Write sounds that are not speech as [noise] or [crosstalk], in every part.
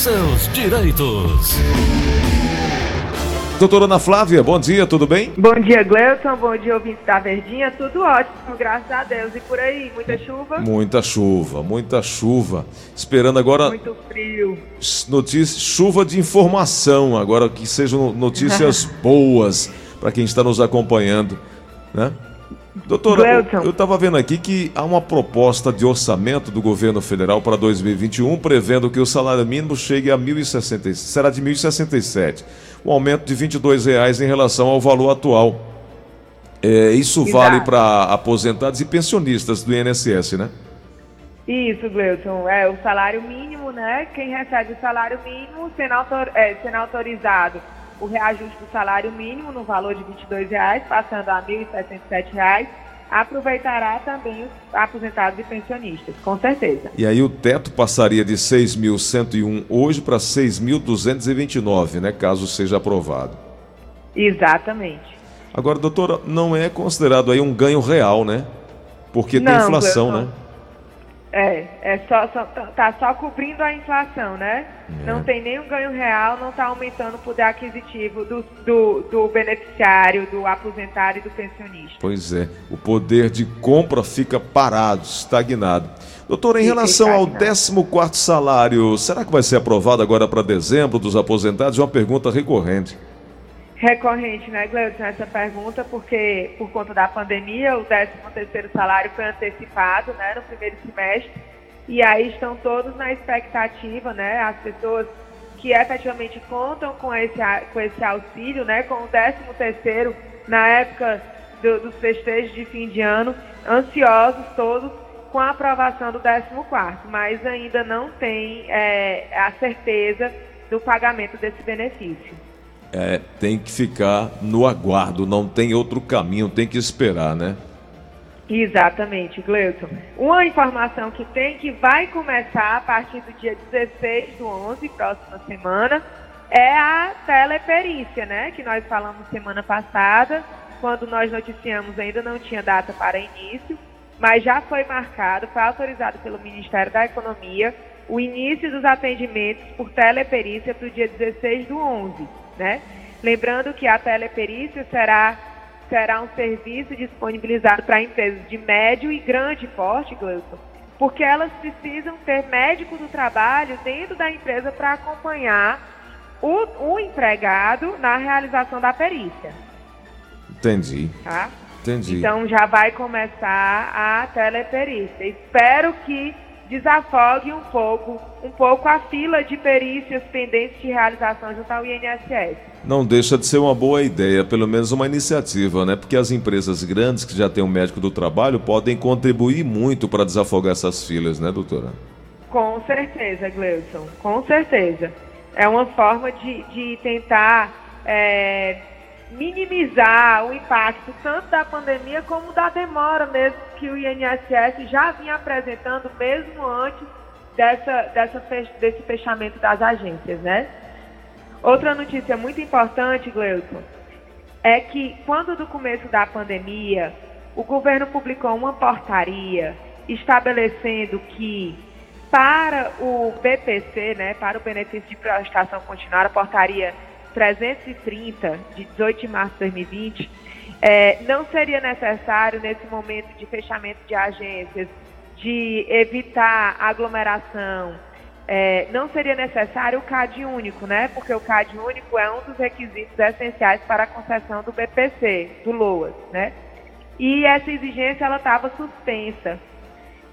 seus direitos. Doutora Ana Flávia, bom dia, tudo bem? Bom dia, Gleuton. Bom dia, ouvintes da Verdinha. Tudo ótimo, graças a Deus. E por aí, muita chuva? Muita chuva, muita chuva. Esperando agora. Muito frio. Notícias, chuva de informação, agora que sejam notícias [laughs] boas para quem está nos acompanhando, né? Doutora, Gleuton. eu estava vendo aqui que há uma proposta de orçamento do governo federal para 2021 prevendo que o salário mínimo chegue a 1.060, será de 1.067 um aumento de 22 reais em relação ao valor atual. É, isso Exato. vale para aposentados e pensionistas do INSS, né? Isso, Gleuton. É o salário mínimo, né? Quem recebe o salário mínimo sendo, autor, é, sendo autorizado o reajuste do salário mínimo no valor de 22 reais, passando a R$ 1.067 aproveitará também os aposentados e pensionistas, com certeza. E aí o teto passaria de 6.101 hoje para 6.229, né, caso seja aprovado. Exatamente. Agora, doutora, não é considerado aí um ganho real, né? Porque não, tem inflação, né? É, é só, só, tá, só cobrindo a inflação, né? É. Não tem nenhum ganho real, não está aumentando o poder aquisitivo do, do, do, beneficiário, do aposentado e do pensionista. Pois é, o poder de compra fica parado, estagnado. Doutora, em relação ao 14 salário, será que vai ser aprovado agora para dezembro dos aposentados? É uma pergunta recorrente recorrente, né, Gleudson, essa pergunta, porque por conta da pandemia, o 13º salário foi antecipado, né, no primeiro semestre, e aí estão todos na expectativa, né, as pessoas que efetivamente contam com esse, com esse auxílio, né, com o 13º na época do, dos festejos de fim de ano, ansiosos todos com a aprovação do 14º, mas ainda não tem é, a certeza do pagamento desse benefício é, tem que ficar no aguardo, não tem outro caminho, tem que esperar, né? Exatamente, Gleuton. Uma informação que tem que vai começar a partir do dia 16 do 11, próxima semana, é a teleperícia, né? Que nós falamos semana passada, quando nós noticiamos ainda não tinha data para início, mas já foi marcado, foi autorizado pelo Ministério da Economia o início dos atendimentos por teleperícia para o dia 16 do 11 né? Lembrando que a teleperícia será, será um serviço disponibilizado para empresas de médio e grande porte, Gleuton, porque elas precisam ter médico do trabalho dentro da empresa para acompanhar o, o empregado na realização da perícia. Entendi. Tá? Entendi. Então já vai começar a teleperícia. Espero que desafogue um pouco, um pouco a fila de perícias pendentes de realização junto ao INSS. Não deixa de ser uma boa ideia, pelo menos uma iniciativa, né? Porque as empresas grandes que já têm um médico do trabalho podem contribuir muito para desafogar essas filas, né, doutora? Com certeza, Gleison, com certeza. É uma forma de, de tentar é, minimizar o impacto tanto da pandemia como da demora mesmo que o INSS já vinha apresentando mesmo antes dessa, dessa, desse fechamento das agências, né? Outra notícia muito importante, Gleuton, é que quando do começo da pandemia, o governo publicou uma portaria estabelecendo que para o BPC, né, para o benefício de prestação continuada, a portaria 330, de 18 de março de 2020, é, não seria necessário, nesse momento de fechamento de agências, de evitar aglomeração, é, não seria necessário o CAD único, né? Porque o CAD único é um dos requisitos essenciais para a concessão do BPC, do LOAS, né? E essa exigência ela estava suspensa.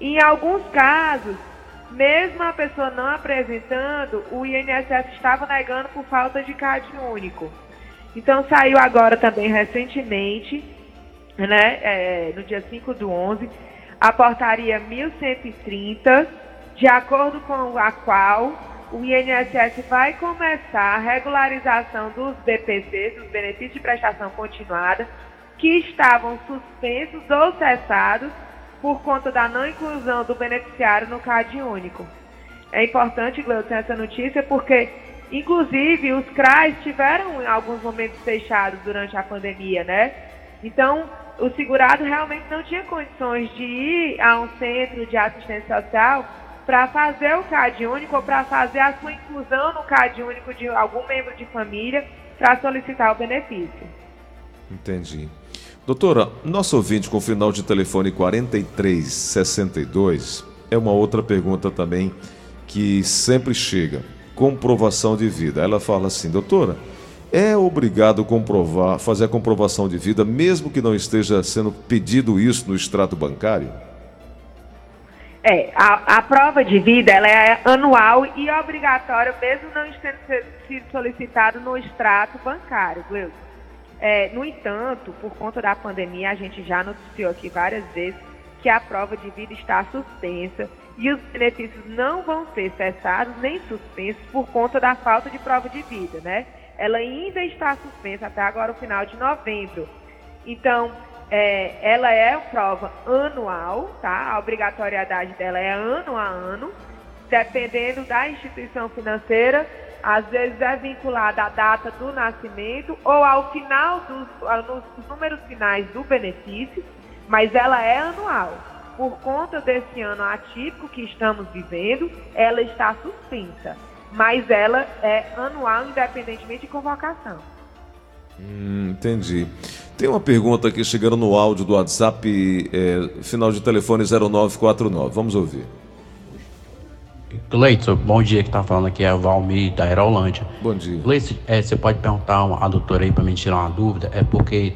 Em alguns casos, mesmo a pessoa não apresentando, o INSS estava negando por falta de CAD único. Então saiu agora também recentemente, né, é, no dia 5 do 11, a portaria 1130, de acordo com a qual o INSS vai começar a regularização dos BPCs, dos benefícios de prestação continuada, que estavam suspensos ou cessados por conta da não inclusão do beneficiário no CAD único. É importante, Gleuton, essa notícia porque, inclusive, os CRAs tiveram em alguns momentos fechados durante a pandemia, né? Então, o segurado realmente não tinha condições de ir a um centro de assistência social para fazer o CAD único ou para fazer a sua inclusão no CAD único de algum membro de família para solicitar o benefício. Entendi. Doutora, nosso ouvinte com final de telefone 4362 é uma outra pergunta também que sempre chega. Comprovação de vida. Ela fala assim, doutora, é obrigado comprovar, fazer a comprovação de vida, mesmo que não esteja sendo pedido isso no extrato bancário? É, a, a, prova de vida ela é anual e obrigatória, mesmo não tendo sido solicitado no extrato bancário, Gleuson. É, no entanto, por conta da pandemia, a gente já noticiou aqui várias vezes que a prova de vida está suspensa e os benefícios não vão ser cessados nem suspensos por conta da falta de prova de vida, né? Ela ainda está suspensa até agora o final de novembro. Então, é, ela é prova anual, tá? A obrigatoriedade dela é ano a ano, dependendo da instituição financeira, às vezes é vinculada à data do nascimento ou ao final dos nos números finais do benefício, mas ela é anual. Por conta desse ano atípico que estamos vivendo, ela está suspensa, mas ela é anual independentemente de convocação. Hum, entendi. Tem uma pergunta aqui chegando no áudio do WhatsApp, é, final de telefone 0949. Vamos ouvir. Cleiton, bom dia, que tá falando aqui é o Valmir da Aerolândia. Bom dia. Cleiton, é, você pode perguntar a doutora aí para me tirar uma dúvida? É porque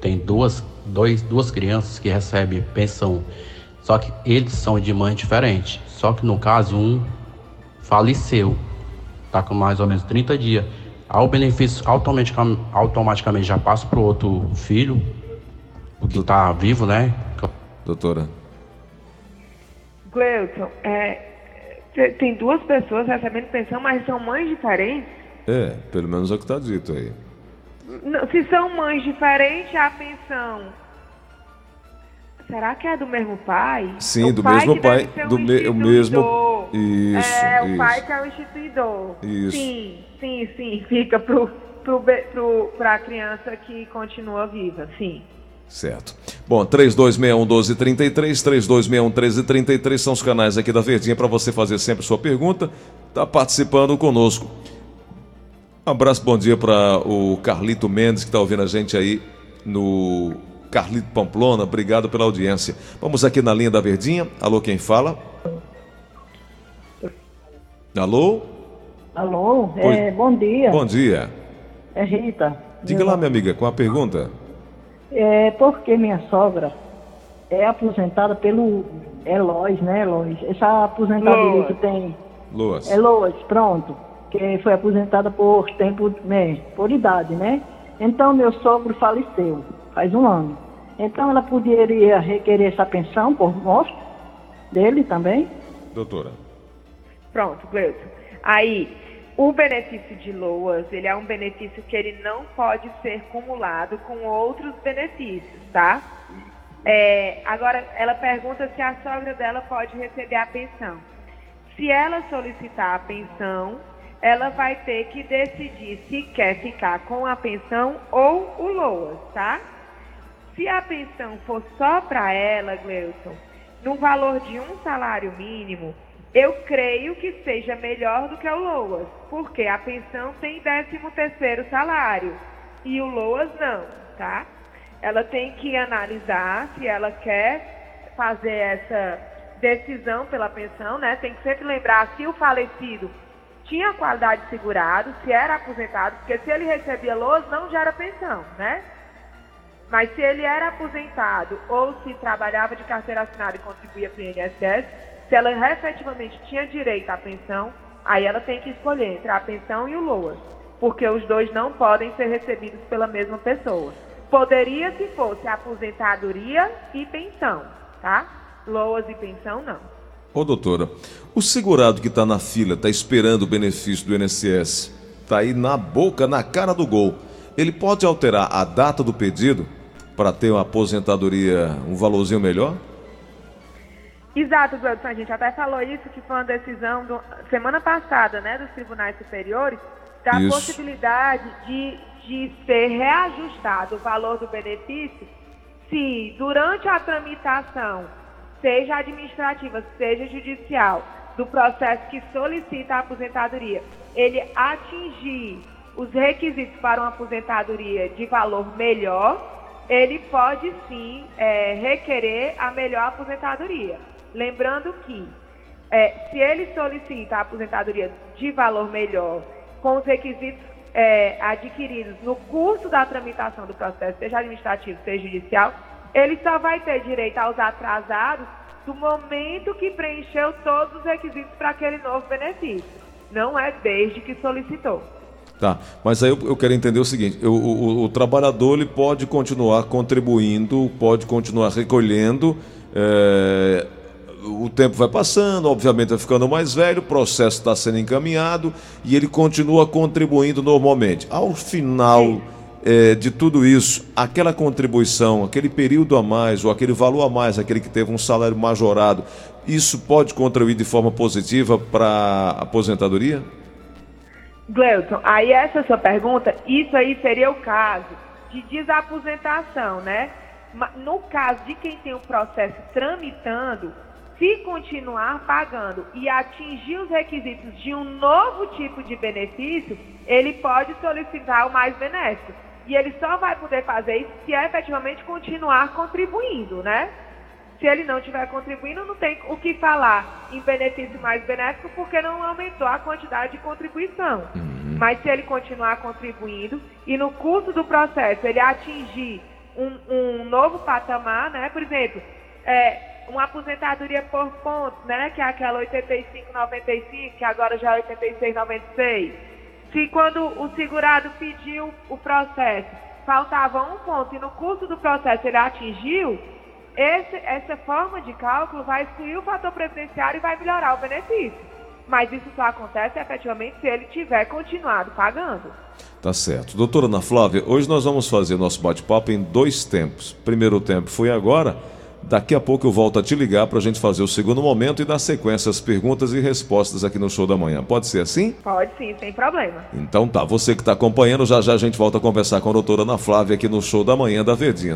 tem duas, dois, duas crianças que recebem pensão, só que eles são de mãe diferente. Só que no caso, um faleceu, tá com mais ou menos 30 dias o benefício automaticamente, automaticamente já passa para o outro filho, o que está vivo, né? Doutora. Gleuton, é, tem duas pessoas recebendo pensão, mas são mães diferentes? É, pelo menos é o que está dito aí. Não, se são mães diferentes, a pensão. Será que é do mesmo pai? Sim, o do pai mesmo pai. Do me, o mesmo. Isso. É, isso. o pai que é o instituidor. Isso. Sim. Sim, sim, fica para pro, pro, a criança que continua viva, sim. Certo. Bom, 3261-1233, 3261-1333 são os canais aqui da Verdinha para você fazer sempre sua pergunta. Está participando conosco. Um abraço, bom dia para o Carlito Mendes, que está ouvindo a gente aí no Carlito Pamplona. Obrigado pela audiência. Vamos aqui na linha da Verdinha. Alô, quem fala? Alô? Alô, é, bom dia. Bom dia. É Rita. Diga lá, minha amiga, com a pergunta. É porque minha sogra é aposentada pelo Elois, né, Elois? Essa aposentadoria que tem. Loas. É Loas, pronto. Que foi aposentada por tempo, né, por idade, né? Então meu sogro faleceu, faz um ano. Então ela poderia requerer essa pensão por morte dele também? Doutora. Pronto, Cleusa. Aí, o benefício de LOAS, ele é um benefício que ele não pode ser cumulado com outros benefícios, tá? É, agora, ela pergunta se a sogra dela pode receber a pensão. Se ela solicitar a pensão, ela vai ter que decidir se quer ficar com a pensão ou o LOAS, tá? Se a pensão for só para ela, Gleuson, no valor de um salário mínimo, eu creio que seja melhor do que o LOAS, porque a pensão tem 13 terceiro salário e o LOAS não, tá? Ela tem que analisar se ela quer fazer essa decisão pela pensão, né? Tem que sempre lembrar se o falecido tinha qualidade de segurado, se era aposentado, porque se ele recebia LOAS não gera pensão, né? Mas se ele era aposentado ou se trabalhava de carteira assinada e contribuía para o INSS, se ela efetivamente tinha direito à pensão, aí ela tem que escolher entre a pensão e o LOAS, porque os dois não podem ser recebidos pela mesma pessoa. Poderia se fosse aposentadoria e pensão, tá? LOAS e pensão não. Ô doutora, o segurado que está na fila, está esperando o benefício do INSS, está aí na boca, na cara do gol, ele pode alterar a data do pedido para ter uma aposentadoria, um valorzinho melhor? Exato, Gleudson, a gente até falou isso, que foi uma decisão do, semana passada, né, dos tribunais superiores, da isso. possibilidade de, de ser reajustado o valor do benefício se durante a tramitação seja administrativa, seja judicial, do processo que solicita a aposentadoria, ele atingir os requisitos para uma aposentadoria de valor melhor, ele pode sim é, requerer a melhor aposentadoria. Lembrando que é, se ele solicita a aposentadoria de valor melhor com os requisitos é, adquiridos no curso da tramitação do processo, seja administrativo, seja judicial, ele só vai ter direito aos atrasados do momento que preencheu todos os requisitos para aquele novo benefício. Não é desde que solicitou. Tá, mas aí eu, eu quero entender o seguinte: o, o, o, trabalhador ele pode continuar contribuindo, pode continuar recolhendo. É, o tempo vai passando, obviamente vai ficando mais velho, o processo está sendo encaminhado e ele continua contribuindo normalmente. Ao final é, de tudo isso, aquela contribuição, aquele período a mais ou aquele valor a mais, aquele que teve um salário majorado, isso pode contribuir de forma positiva para a aposentadoria? Gleuton, aí essa sua pergunta, isso aí seria o caso de desaposentação, né? No caso de quem tem o processo tramitando, se continuar pagando e atingir os requisitos de um novo tipo de benefício, ele pode solicitar o mais benéfico. E ele só vai poder fazer isso se efetivamente continuar contribuindo, né? Se ele não estiver contribuindo, não tem o que falar em benefício mais benéfico, porque não aumentou a quantidade de contribuição. Uhum. Mas se ele continuar contribuindo e no curso do processo ele atingir um, um novo patamar, né? Por exemplo, é, uma aposentadoria por pontos, né? Que é aquela 85,95, que agora já é 86,96. Se quando o segurado pediu o processo, faltava um ponto e no curso do processo ele atingiu, esse, essa forma de cálculo vai excluir o fator previdenciário e vai melhorar o benefício. Mas isso só acontece efetivamente se ele tiver continuado pagando. Tá certo. Doutora Ana Flávia, hoje nós vamos fazer nosso bate-papo em dois tempos. Primeiro tempo foi agora. Daqui a pouco eu volto a te ligar para a gente fazer o segundo momento e dar sequência às perguntas e respostas aqui no show da manhã. Pode ser assim? Pode sim, sem problema. Então tá, você que está acompanhando, já já a gente volta a conversar com a doutora Ana Flávia aqui no show da manhã da Verdinha.